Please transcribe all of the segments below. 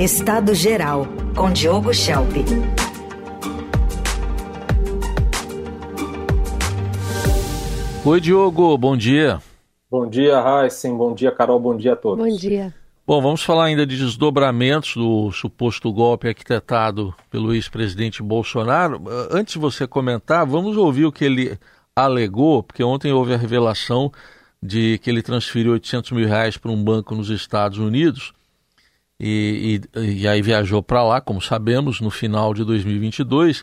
Estado Geral, com Diogo Schelp. Oi, Diogo, bom dia. Bom dia, Heisen. Bom dia, Carol. Bom dia a todos. Bom dia. Bom, vamos falar ainda de desdobramentos do suposto golpe arquitetado pelo ex-presidente Bolsonaro. Antes de você comentar, vamos ouvir o que ele alegou, porque ontem houve a revelação de que ele transferiu 800 mil reais para um banco nos Estados Unidos e, e, e aí viajou para lá, como sabemos, no final de 2022.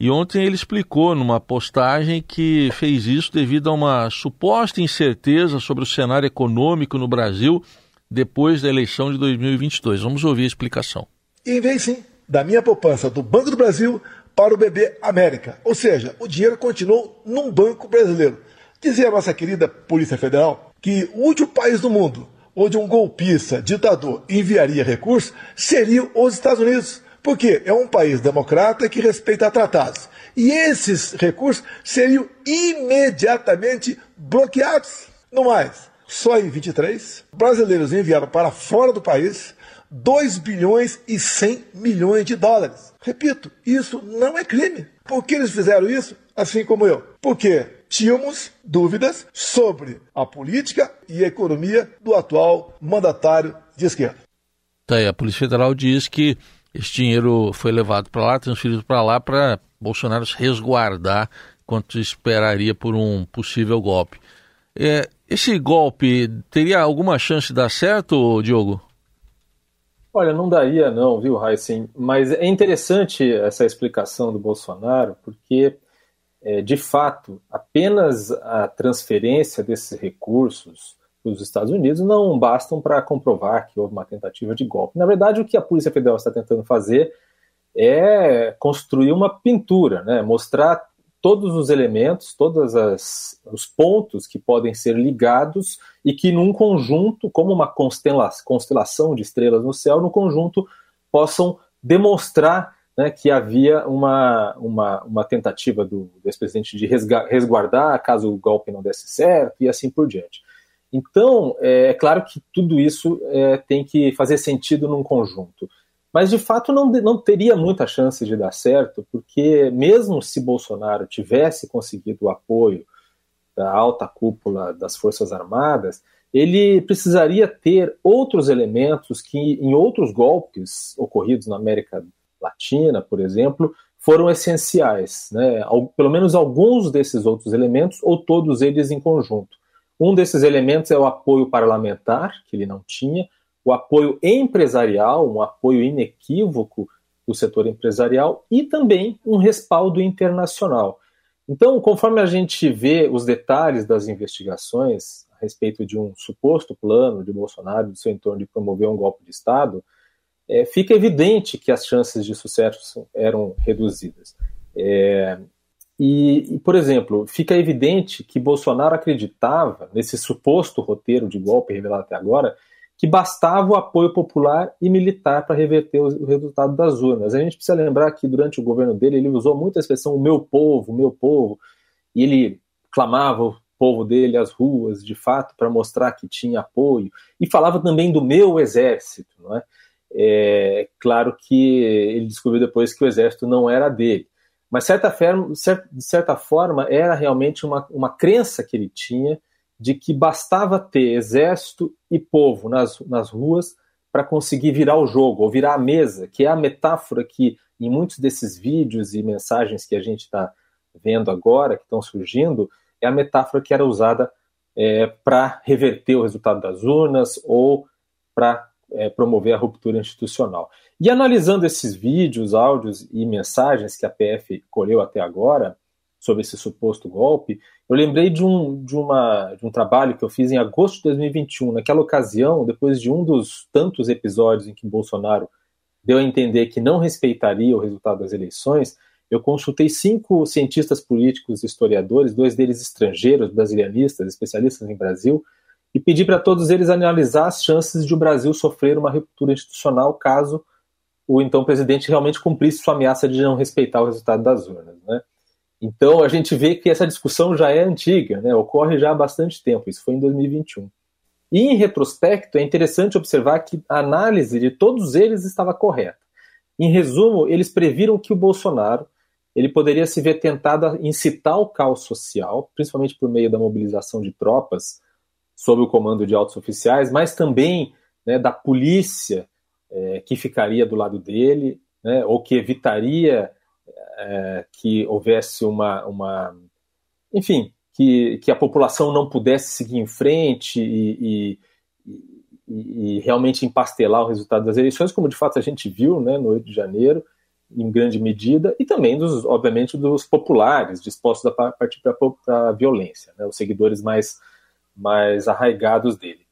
E ontem ele explicou numa postagem que fez isso devido a uma suposta incerteza sobre o cenário econômico no Brasil depois da eleição de 2022. Vamos ouvir a explicação. E vem sim da minha poupança do Banco do Brasil para o BB América. Ou seja, o dinheiro continuou num banco brasileiro. Dizia a nossa querida Polícia Federal que o último país do mundo onde um golpista, ditador, enviaria recursos seria os Estados Unidos. Porque é um país democrata que respeita tratados. E esses recursos seriam imediatamente bloqueados. No mais, só em 23, brasileiros enviaram para fora do país 2 bilhões e 100 milhões de dólares. Repito, isso não é crime. Por que eles fizeram isso? Assim como eu. Porque tínhamos dúvidas sobre a política e a economia do atual mandatário de esquerda. Tá aí, a Polícia Federal diz que esse dinheiro foi levado para lá, transferido para lá para Bolsonaro se resguardar quanto esperaria por um possível golpe. É, esse golpe teria alguma chance de dar certo, Diogo? Olha, não daria não, viu, Heisen? Mas é interessante essa explicação do Bolsonaro, porque, é, de fato, apenas a transferência desses recursos os Estados Unidos não bastam para comprovar que houve uma tentativa de golpe. Na verdade, o que a Polícia Federal está tentando fazer é construir uma pintura, né? mostrar todos os elementos, todos as, os pontos que podem ser ligados e que, num conjunto, como uma constelação de estrelas no céu, no conjunto possam demonstrar né, que havia uma, uma, uma tentativa do, do ex-presidente de resguardar caso o golpe não desse certo e assim por diante. Então, é, é claro que tudo isso é, tem que fazer sentido num conjunto. Mas, de fato, não, não teria muita chance de dar certo, porque, mesmo se Bolsonaro tivesse conseguido o apoio da alta cúpula das Forças Armadas, ele precisaria ter outros elementos que, em outros golpes ocorridos na América Latina, por exemplo, foram essenciais. Né? Pelo menos alguns desses outros elementos, ou todos eles em conjunto. Um desses elementos é o apoio parlamentar, que ele não tinha, o apoio empresarial, um apoio inequívoco do setor empresarial e também um respaldo internacional. Então, conforme a gente vê os detalhes das investigações a respeito de um suposto plano de Bolsonaro e do seu entorno de promover um golpe de Estado, é, fica evidente que as chances de sucesso eram reduzidas. É, e, e, por exemplo, fica evidente que Bolsonaro acreditava, nesse suposto roteiro de golpe revelado até agora, que bastava o apoio popular e militar para reverter o, resultado das urnas. A gente precisa lembrar que durante o governo dele ele usou muito a expressão o meu povo, o meu povo, e ele clamava o povo dele às ruas, de fato, para mostrar que tinha apoio, e falava também do meu exército. Não é? é claro que ele descobriu depois que o exército não era dele. Mas, certa de certa forma, era realmente uma, uma crença que ele tinha de que bastava ter exército e povo nas, nas ruas para conseguir virar o jogo, ou virar a mesa, que é a metáfora que, em muitos desses vídeos e mensagens que a gente está vendo agora, que estão surgindo, é a metáfora que era usada é, para reverter o resultado das urnas ou para é, promover a ruptura institucional. E analisando esses vídeos, áudios e mensagens que a PF colheu até agora sobre esse suposto golpe, eu lembrei de um, de, uma, de um trabalho que eu fiz em agosto de 2021. Naquela ocasião, depois de um dos tantos episódios em que Bolsonaro deu a entender que não respeitaria o resultado das eleições, eu consultei cinco cientistas políticos e historiadores, dois deles estrangeiros, brasilianistas, especialistas em Brasil, e pedi para todos eles analisar as chances de o Brasil sofrer uma ruptura institucional caso o então presidente realmente cumprisse sua ameaça de não respeitar o resultado das urnas. Então a gente vê que essa discussão já é antiga, né? ocorre já há bastante tempo, isso foi em 2021. E em retrospecto, é interessante observar que a análise de todos eles estava correta. Em resumo, eles previram que o Bolsonaro ele poderia se ver tentado a incitar o caos social, principalmente por meio da mobilização de tropas sob o comando de altos oficiais, mas também né, da polícia é, que ficaria do lado dele, né, ou que evitaria é, que houvesse uma, uma enfim, que, que a população não pudesse seguir em frente e, e, e, realmente empastelar o resultado das eleições, como de fato a gente viu né, no 8 de janeiro, em grande medida, e também, dos, obviamente, dos populares, dispostos a partir para a violência, né, os seguidores mais, mais arraigados dele.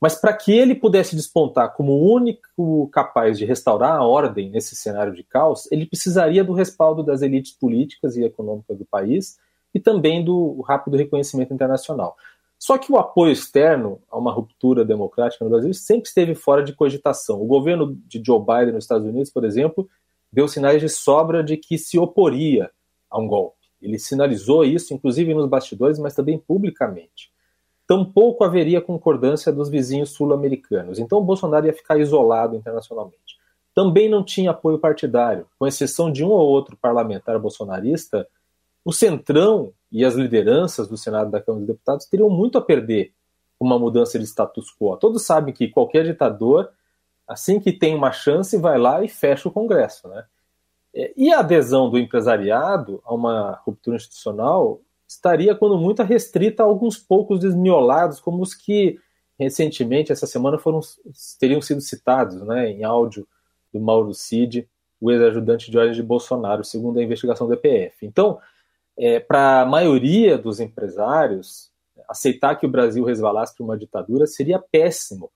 Mas para que ele pudesse despontar como o único capaz de restaurar a ordem nesse cenário de caos, ele precisaria do respaldo das elites políticas e econômicas do país e também do rápido reconhecimento internacional. Só que o apoio externo a uma ruptura democrática no Brasil sempre esteve fora de cogitação. O governo de Joe Biden nos Estados Unidos, por exemplo, deu sinais de sobra de que se oporia a um golpe. Ele sinalizou isso, inclusive nos bastidores, mas também publicamente tampouco haveria concordância dos vizinhos sul-americanos. Então, Bolsonaro ia ficar isolado internacionalmente. Também não tinha apoio partidário, com exceção de um ou outro parlamentar bolsonarista. O Centrão e as lideranças do Senado da Câmara dos Deputados teriam muito a perder uma mudança de status quo. Todos sabem que qualquer ditador, assim que tem uma chance, vai lá e fecha o Congresso. Né? E a adesão do empresariado a uma ruptura institucional estaria, quando muito, restrita a alguns poucos desmiolados, como os que recentemente, essa semana, foram, teriam sido citados né, em áudio do Mauro Cid, o ex-ajudante de ordem de Bolsonaro, segundo a investigação do EPF. Então, é, para a maioria dos empresários, aceitar que o Brasil resvalasse para uma ditadura seria péssimo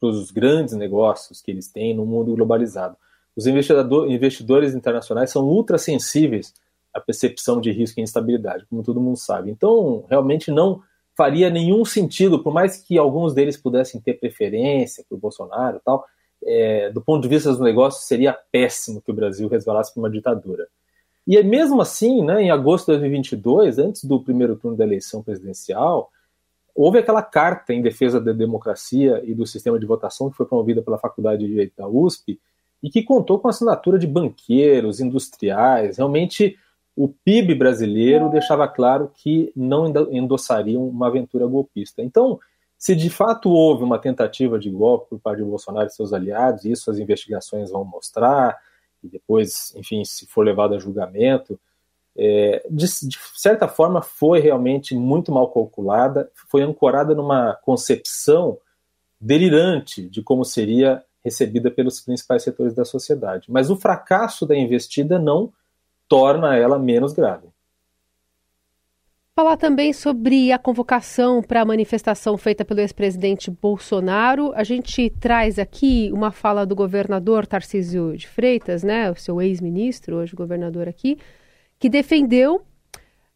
para os grandes negócios que eles têm no mundo globalizado. Os investidores internacionais são ultra sensíveis a percepção de risco e instabilidade, como todo mundo sabe. Então, realmente não faria nenhum sentido, por mais que alguns deles pudessem ter preferência por Bolsonaro e tal, é, do ponto de vista dos negócios, seria péssimo que o Brasil resvalasse para uma ditadura. E mesmo assim, né, em agosto de 2022, antes do primeiro turno da eleição presidencial, houve aquela carta em defesa da democracia e do sistema de votação que foi promovida pela Faculdade de Direito da USP e que contou com a assinatura de banqueiros, industriais, realmente o PIB brasileiro deixava claro que não endossariam uma aventura golpista. Então, se de fato houve uma tentativa de golpe por parte de Bolsonaro e seus aliados, e isso as investigações vão mostrar, e depois, enfim, se for levado a julgamento, é, de, de, certa forma foi realmente muito mal calculada, foi ancorada numa concepção delirante de como seria recebida pelos principais setores da sociedade. Mas o fracasso da investida não torna ela menos grave. Falar também sobre a convocação para a manifestação feita pelo ex-presidente Bolsonaro. A gente traz aqui uma fala do governador Tarcísio de Freitas, né, o seu ex-ministro, hoje governador aqui, que defendeu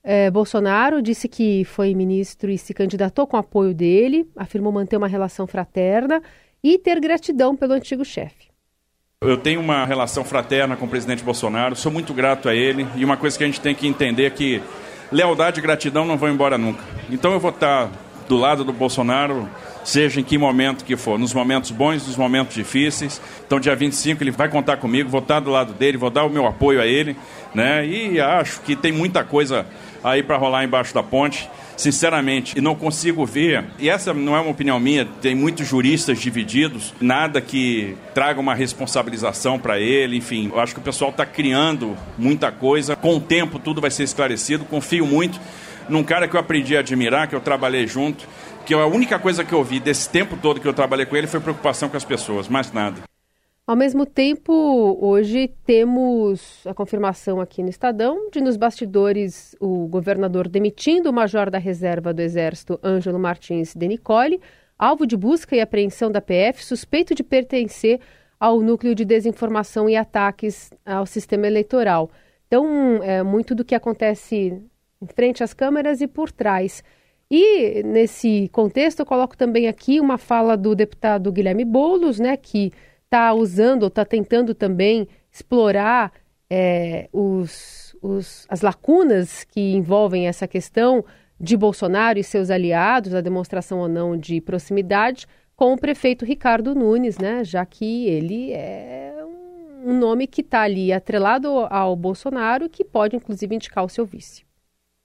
eh, Bolsonaro, disse que foi ministro e se candidatou com apoio dele, afirmou manter uma relação fraterna e ter gratidão pelo antigo chefe. Eu tenho uma relação fraterna com o presidente Bolsonaro, sou muito grato a ele e uma coisa que a gente tem que entender é que lealdade e gratidão não vão embora nunca. Então eu vou estar do lado do Bolsonaro, seja em que momento que for, nos momentos bons, nos momentos difíceis. Então dia 25 ele vai contar comigo, vou estar do lado dele, vou dar o meu apoio a ele, né? E acho que tem muita coisa aí para rolar embaixo da ponte sinceramente, e não consigo ver, e essa não é uma opinião minha, tem muitos juristas divididos, nada que traga uma responsabilização para ele, enfim, eu acho que o pessoal está criando muita coisa, com o tempo tudo vai ser esclarecido, confio muito num cara que eu aprendi a admirar, que eu trabalhei junto, que a única coisa que eu vi desse tempo todo que eu trabalhei com ele foi preocupação com as pessoas, mais nada. Ao mesmo tempo, hoje temos a confirmação aqui no Estadão de, nos bastidores, o governador demitindo o major da reserva do Exército, Ângelo Martins de Nicole, alvo de busca e apreensão da PF, suspeito de pertencer ao núcleo de desinformação e ataques ao sistema eleitoral. Então, é muito do que acontece em frente às câmeras e por trás. E, nesse contexto, eu coloco também aqui uma fala do deputado Guilherme Boulos, né, que está usando ou está tentando também explorar é, os, os, as lacunas que envolvem essa questão de Bolsonaro e seus aliados, a demonstração ou não de proximidade, com o prefeito Ricardo Nunes, né? Já que ele é um nome que está ali atrelado ao Bolsonaro, que pode inclusive indicar o seu vice.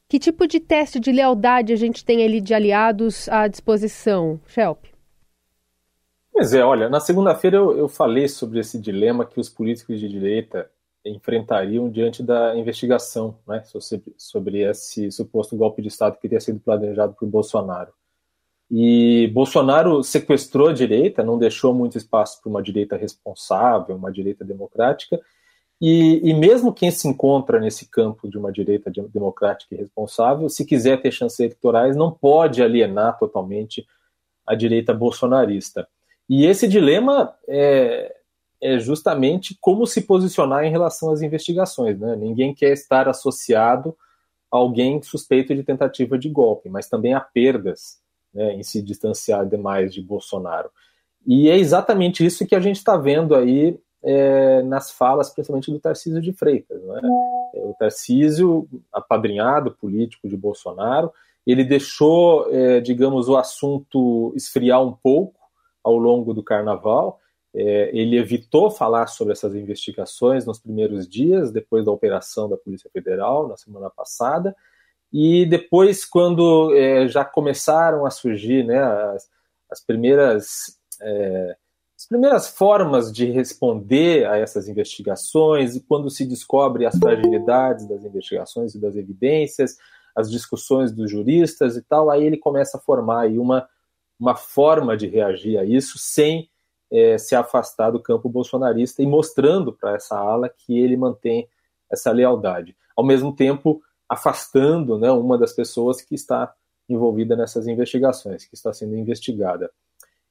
Que tipo de teste de lealdade a gente tem ali de aliados à disposição, Shelp? Pois é, olha, na segunda-feira eu, eu falei sobre esse dilema que os políticos de direita enfrentariam diante da investigação né, sobre, sobre esse suposto golpe de Estado que teria sido planejado por Bolsonaro. E Bolsonaro sequestrou a direita, não deixou muito espaço para uma direita responsável, uma direita democrática, e, e, mesmo quem se encontra nesse campo de uma direita democrática e responsável, se quiser ter chances eleitorais, não pode alienar totalmente a direita bolsonarista. E esse dilema é, é justamente como se posicionar em relação às investigações. Né? Ninguém quer estar associado a alguém suspeito de tentativa de golpe, mas também há perdas né, em se distanciar demais de Bolsonaro. E é exatamente isso que a gente está vendo aí é, nas falas, principalmente do Tarcísio de Freitas. Né? O Tarcísio, apadrinhado político de Bolsonaro, ele deixou, é, digamos, o assunto esfriar um pouco ao longo do carnaval é, ele evitou falar sobre essas investigações nos primeiros dias, depois da operação da Polícia Federal, na semana passada, e depois, quando é, já começaram a surgir né, as, as primeiras. É, as primeiras formas de responder a essas investigações, e quando se descobre as fragilidades das investigações e das evidências, as discussões dos juristas e tal, aí ele começa a formar aí uma, uma forma de reagir a isso sem é, se afastar do campo bolsonarista e mostrando para essa ala que ele mantém essa lealdade. Ao mesmo tempo, afastando né, uma das pessoas que está envolvida nessas investigações, que está sendo investigada.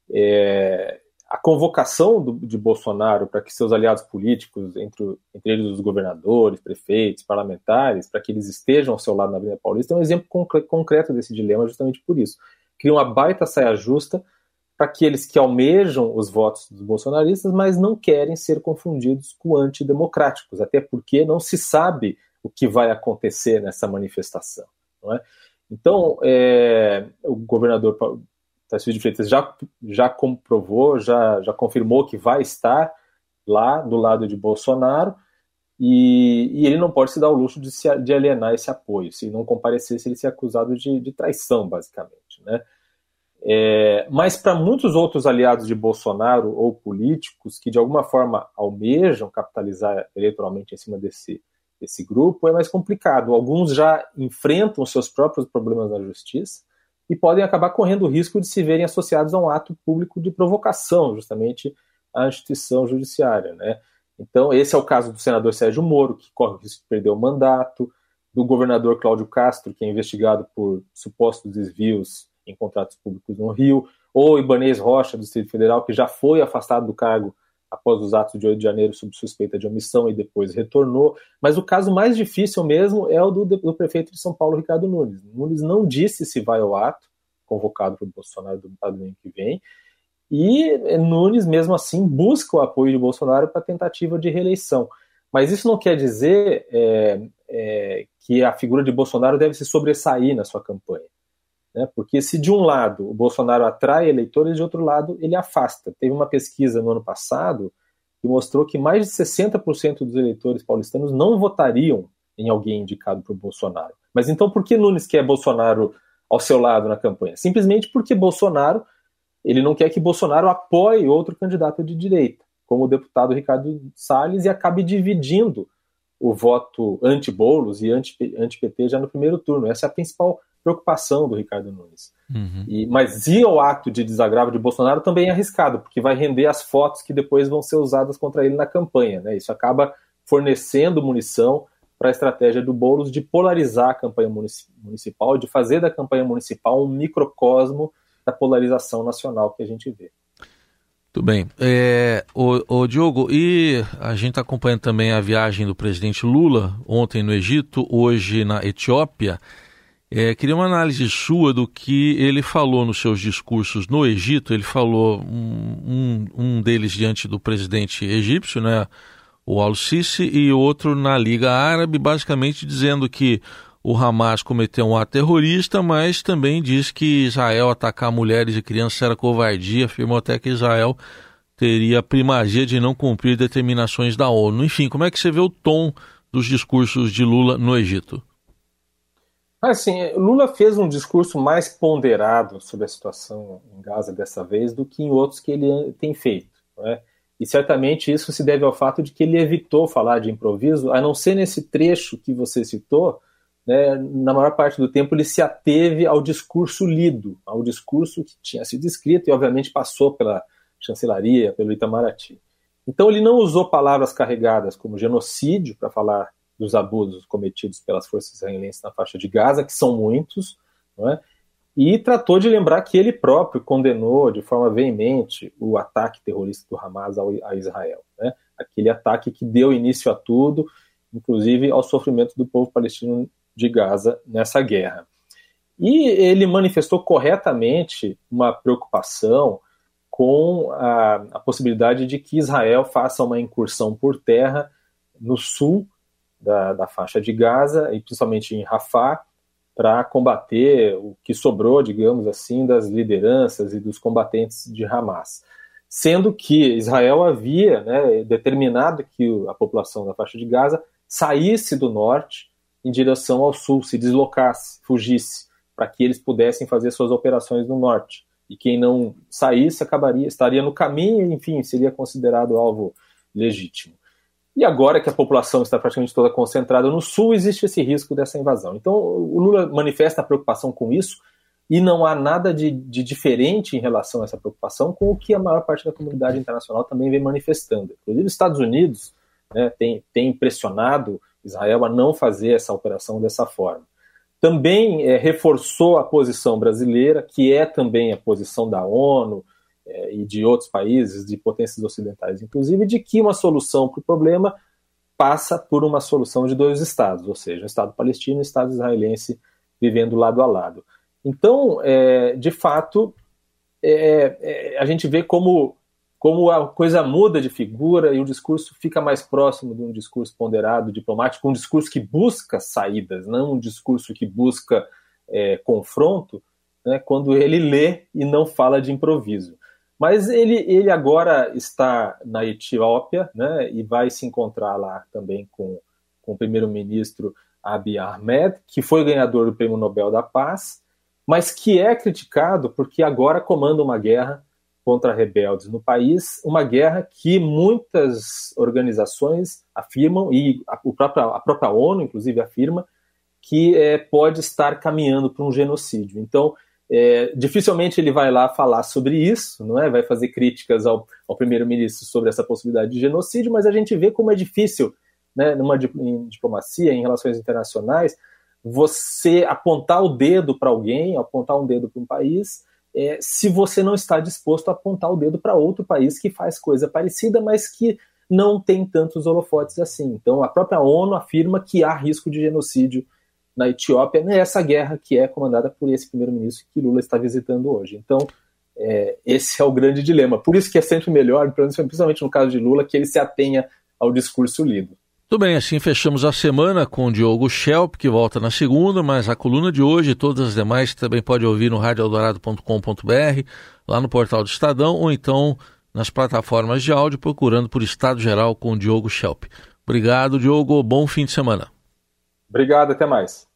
É, a convocação do, de Bolsonaro para que seus aliados políticos, entre, entre eles os governadores, prefeitos, parlamentares, para que eles estejam ao seu lado na Avenida Paulista, é um exemplo concreto desse dilema, justamente por isso. Cria uma baita saia justa para aqueles que almejam os votos dos bolsonaristas, mas não querem ser confundidos com antidemocráticos, até porque não se sabe o que vai acontecer nessa manifestação. É? Então, é, o governador Tarcísio de Freitas já, já comprovou, já, já confirmou que vai estar lá do lado de Bolsonaro, e, e, ele não pode se dar o luxo de, se, de alienar esse apoio. Se não comparecesse, ele seria acusado de, de traição, basicamente. Né? É, mas para muitos outros aliados de Bolsonaro ou políticos que de alguma forma almejam capitalizar eleitoralmente em cima desse, desse grupo, é mais complicado. Alguns já enfrentam seus próprios problemas na justiça e podem acabar correndo o risco de se verem associados a um ato público de provocação, justamente à instituição judiciária. Né? Então, esse é o caso do senador Sérgio Moro, que corre o risco de perder o mandato, do governador Cláudio Castro, que é investigado por supostos desvios em contratos públicos no Rio, ou Ibanez Rocha, do Distrito Federal, que já foi afastado do cargo após os atos de 8 de janeiro sob suspeita de omissão e depois retornou. Mas o caso mais difícil mesmo é o do, do prefeito de São Paulo, Ricardo Nunes. Nunes não disse se vai ao ato, convocado o Bolsonaro do ano que vem, e Nunes, mesmo assim, busca o apoio de Bolsonaro para a tentativa de reeleição. Mas isso não quer dizer é, é, que a figura de Bolsonaro deve se sobressair na sua campanha. Né? Porque se de um lado o Bolsonaro atrai eleitores, de outro lado ele afasta. Teve uma pesquisa no ano passado que mostrou que mais de 60% dos eleitores paulistanos não votariam em alguém indicado por Bolsonaro. Mas então por que Nunes quer Bolsonaro ao seu lado na campanha? Simplesmente porque Bolsonaro ele não quer que Bolsonaro apoie outro candidato de direita, como o deputado Ricardo Salles, e acabe dividindo o voto anti-Boulos e anti-PT já no primeiro turno. Essa é a principal preocupação do Ricardo Nunes. Uhum. E, mas ir ao ato de desagravo de Bolsonaro também é arriscado, porque vai render as fotos que depois vão ser usadas contra ele na campanha. Né? Isso acaba fornecendo munição para a estratégia do Boulos de polarizar a campanha municipal, de fazer da campanha municipal um microcosmo da polarização nacional que a gente vê. Tudo bem. É, o, o, Diogo, e a gente está acompanhando também a viagem do presidente Lula ontem no Egito, hoje na Etiópia. É, queria uma análise sua do que ele falou nos seus discursos no Egito. Ele falou um, um, um deles diante do presidente egípcio, né, o Al-Sisi, e outro na Liga Árabe, basicamente dizendo que o Hamas cometeu um ato terrorista, mas também diz que Israel atacar mulheres e crianças era covardia, afirmou até que Israel teria primazia de não cumprir determinações da ONU. Enfim, como é que você vê o tom dos discursos de Lula no Egito? Assim, Lula fez um discurso mais ponderado sobre a situação em Gaza dessa vez do que em outros que ele tem feito. Né? E certamente isso se deve ao fato de que ele evitou falar de improviso, a não ser nesse trecho que você citou, né, na maior parte do tempo ele se ateve ao discurso lido, ao discurso que tinha sido escrito e obviamente passou pela chancelaria, pelo Itamaraty. Então ele não usou palavras carregadas como genocídio para falar dos abusos cometidos pelas forças israelenses na faixa de Gaza, que são muitos, é? e tratou de lembrar que ele próprio condenou de forma veemente o ataque terrorista do Hamas ao, a Israel. Né? Aquele ataque que deu início a tudo, inclusive ao sofrimento do povo palestino de Gaza nessa guerra. E ele manifestou corretamente uma preocupação com a, a possibilidade de que Israel faça uma incursão por terra no sul da, da faixa de Gaza, e principalmente em Rafah, para combater o que sobrou, digamos assim, das lideranças e dos combatentes de Hamas. Sendo que Israel havia né, determinado que a população da faixa de Gaza saísse do norte em direção ao sul, se deslocasse, fugisse, para que eles pudessem fazer suas operações no norte. E quem não saísse acabaria, estaria no caminho, enfim, seria considerado alvo legítimo. E agora que a população está praticamente toda concentrada no sul, existe esse risco dessa invasão. Então, o Lula manifesta a preocupação com isso e não há nada de, de, diferente em relação a essa preocupação com o que a maior parte da comunidade internacional também vem manifestando. Inclusive, os Estados Unidos né, tem, tem pressionado Israel a não fazer essa operação dessa forma. Também é, reforçou a posição brasileira, que é também a posição da ONU, é, e de outros países, de potências ocidentais, inclusive, de que uma solução para o problema passa por uma solução de dois estados, ou seja, o Estado palestino e o Estado israelense vivendo lado a lado. Então, é, de fato, é, é, a gente vê como, como a coisa muda de figura e o discurso fica mais próximo de um discurso ponderado, diplomático, um discurso que busca saídas, não um discurso que busca é, confronto, né, quando ele lê e não fala de improviso. Mas ele, ele agora está na Etiópia né, e vai se encontrar lá também com, com o primeiro-ministro Abiy Ahmed, que foi ganhador do Prêmio Nobel da Paz, mas que é criticado porque agora comanda uma guerra contra rebeldes no país, uma guerra que muitas organizações afirmam, e a, própria, a própria ONU, inclusive, afirma, que é, pode estar caminhando para um genocídio. Então, é, dificilmente ele vai lá falar sobre isso, não é? Vai fazer críticas ao, ao primeiro-ministro sobre essa possibilidade de genocídio, mas a gente vê como é difícil, né, numa em diplomacia, em relações internacionais, você apontar o dedo para alguém, apontar um dedo para um país, é, se você não está disposto a apontar o dedo para outro país que faz coisa parecida, mas que não tem tantos holofotes assim. Então, a própria ONU afirma que há risco de genocídio na Etiópia nessa né, guerra que é comandada por esse primeiro-ministro que Lula está visitando hoje. Então, é, esse é o grande dilema. Por isso que é sempre melhor, principalmente no caso de Lula, que ele se atenha ao discurso lido. Tudo bem, assim fechamos a semana com o Diogo Schelp, que volta na segunda, mas a coluna de hoje e todas as demais também pode ouvir no radioeldorado.com.br, lá no portal do Estadão, ou então nas plataformas de áudio, procurando por Estado Geral com o Diogo Schelp. Obrigado, Diogo. Bom fim de semana. Obrigado, até mais.